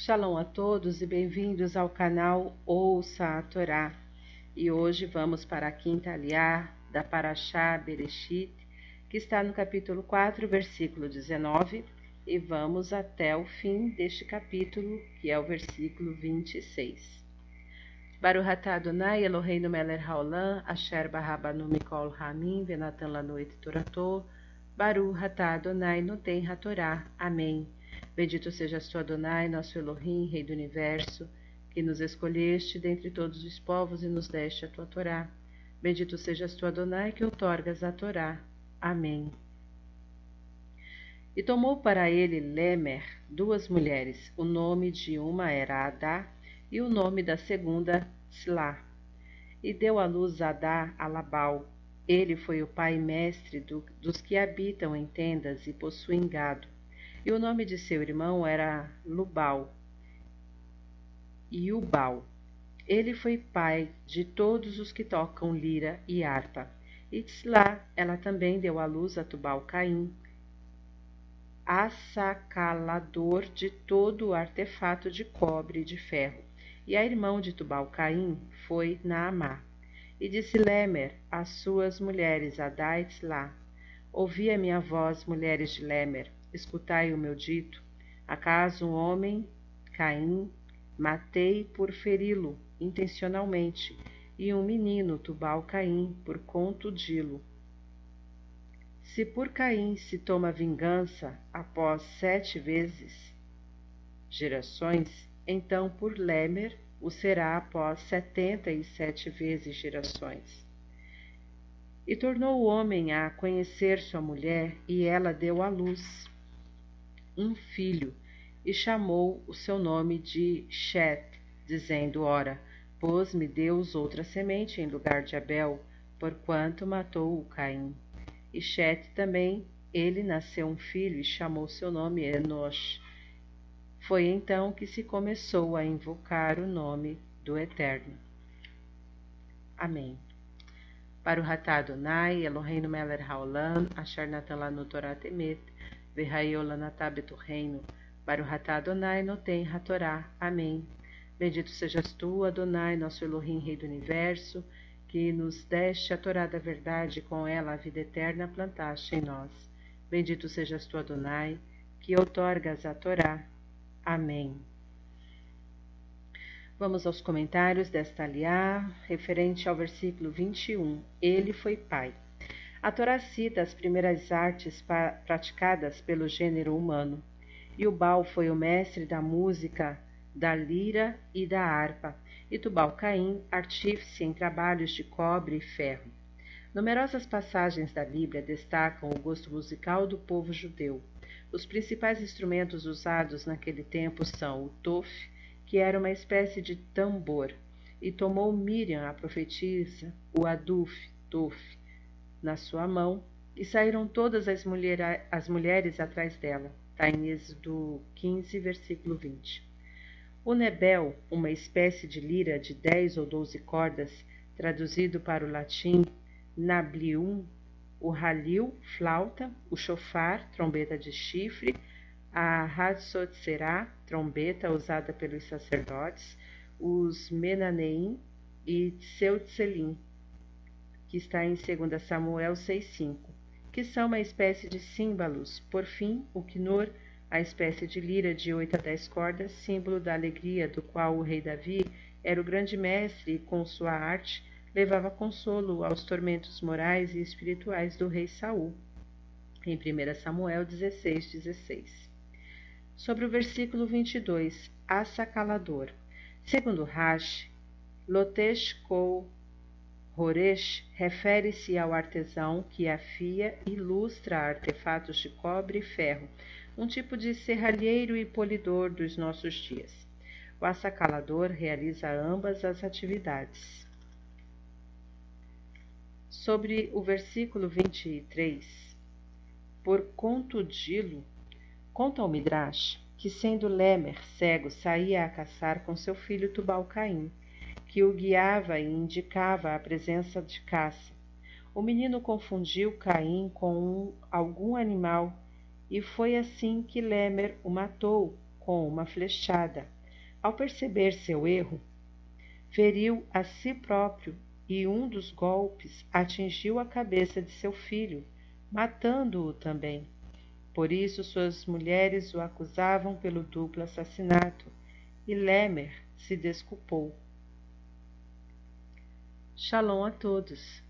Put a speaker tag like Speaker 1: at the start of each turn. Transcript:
Speaker 1: Shalom a todos e bem-vindos ao canal Ouça a Torá. E hoje vamos para a quinta aliá da Parashá Bereshit, que está no capítulo 4, versículo 19, e vamos até o fim deste capítulo, que é o versículo 26. Baruch atah Adonai Eloheinu melech haolam, asher barabanu mikol hamim, venatan lanoit torato, Baruch atah Adonai noten hatorá. Amém. Bendito sejas tu, Adonai, nosso Elohim, Rei do Universo, que nos escolheste dentre todos os povos e nos deste a tua Torá. Bendito sejas tu, Adonai, que outorgas a Torá. Amém. E tomou para ele Lemer duas mulheres, o nome de uma era Adá e o nome da segunda Slá. E deu à luz Adá a Labal. Ele foi o pai mestre do, dos que habitam em tendas e possuem gado. E o nome de seu irmão era Lubal. E Ubal. Ele foi pai de todos os que tocam lira e harpa. Itzlá, ela também deu à luz a Tubal-Caim, assacalador de todo o artefato de cobre e de ferro. E a irmã de Tubal-Caim foi Naamá. E disse Lemer às suas mulheres, Adá e Ouvi a minha voz, mulheres de Lemer, escutai o meu dito. Acaso um homem, Caim, matei por feri-lo intencionalmente, e um menino, Tubal-Caim, por contudi-lo. Se por Caim se toma vingança após sete vezes gerações, então por Lemer o será após setenta e sete vezes gerações. E tornou o homem a conhecer sua mulher, e ela deu à luz um filho, e chamou o seu nome de Shet, dizendo: Ora, Pôs-me Deus outra semente em lugar de Abel, porquanto matou o Caim. E Chet também, ele nasceu um filho e chamou seu nome Enosh. Foi então que se começou a invocar o nome do Eterno. Amém. Para o Ratá Adonai, Eloheinu Meler Haolam, Asher Natan Lanu Torah Temet, Verraiolanatá Beturreino, para o Ratá Adonai, Noten Hatorá. Amém. Bendito sejas tu, Adonai, nosso Elohim, Rei do Universo, que nos deste a Torá da verdade com ela a vida eterna plantaste em nós. Bendito sejas tu, Adonai, que outorgas a Torá. Amém. Vamos aos comentários desta aliá, referente ao versículo 21. Ele foi pai. A Torá cita as primeiras artes praticadas pelo gênero humano, e Baal foi o mestre da música da lira e da harpa, e Tubal-Caim, artífice em trabalhos de cobre e ferro. Numerosas passagens da Bíblia destacam o gosto musical do povo judeu. Os principais instrumentos usados naquele tempo são o tof, que era uma espécie de tambor, e tomou Miriam, a profetisa, o aduf, tof, na sua mão, e saíram todas as, mulher, as mulheres atrás dela. Está em Êxodo 15, versículo 20. O nebel, uma espécie de lira de dez ou doze cordas, traduzido para o latim nablium, o halil, flauta, o chofar, trombeta de chifre, a hatsotzerá, trombeta usada pelos sacerdotes, os menaneim e tseutselim, que está em 2 Samuel 6,5, que são uma espécie de símbolos. Por fim, o knor, a espécie de lira de oito a dez cordas, símbolo da alegria do qual o rei Davi era o grande mestre e com sua arte levava consolo aos tormentos morais e espirituais do rei Saul. Em 1 Samuel 16, 16. Sobre o versículo 22, assacalador. Segundo Rash, Lotesh Kou Horesh refere-se ao artesão que afia e ilustra artefatos de cobre e ferro, um tipo de serralheiro e polidor dos nossos dias. O assacalador realiza ambas as atividades. Sobre o versículo 23, por contudi-lo, conta o Midrash que, sendo Lemer cego, saía a caçar com seu filho Tubal-Caim, que o guiava e indicava a presença de caça. O menino confundiu Caim com um, algum animal e foi assim que Lemer o matou com uma flechada. Ao perceber seu erro, feriu a si próprio e um dos golpes atingiu a cabeça de seu filho, matando-o também. Por isso suas mulheres o acusavam pelo duplo assassinato, e Lemer se desculpou. Shalom a todos.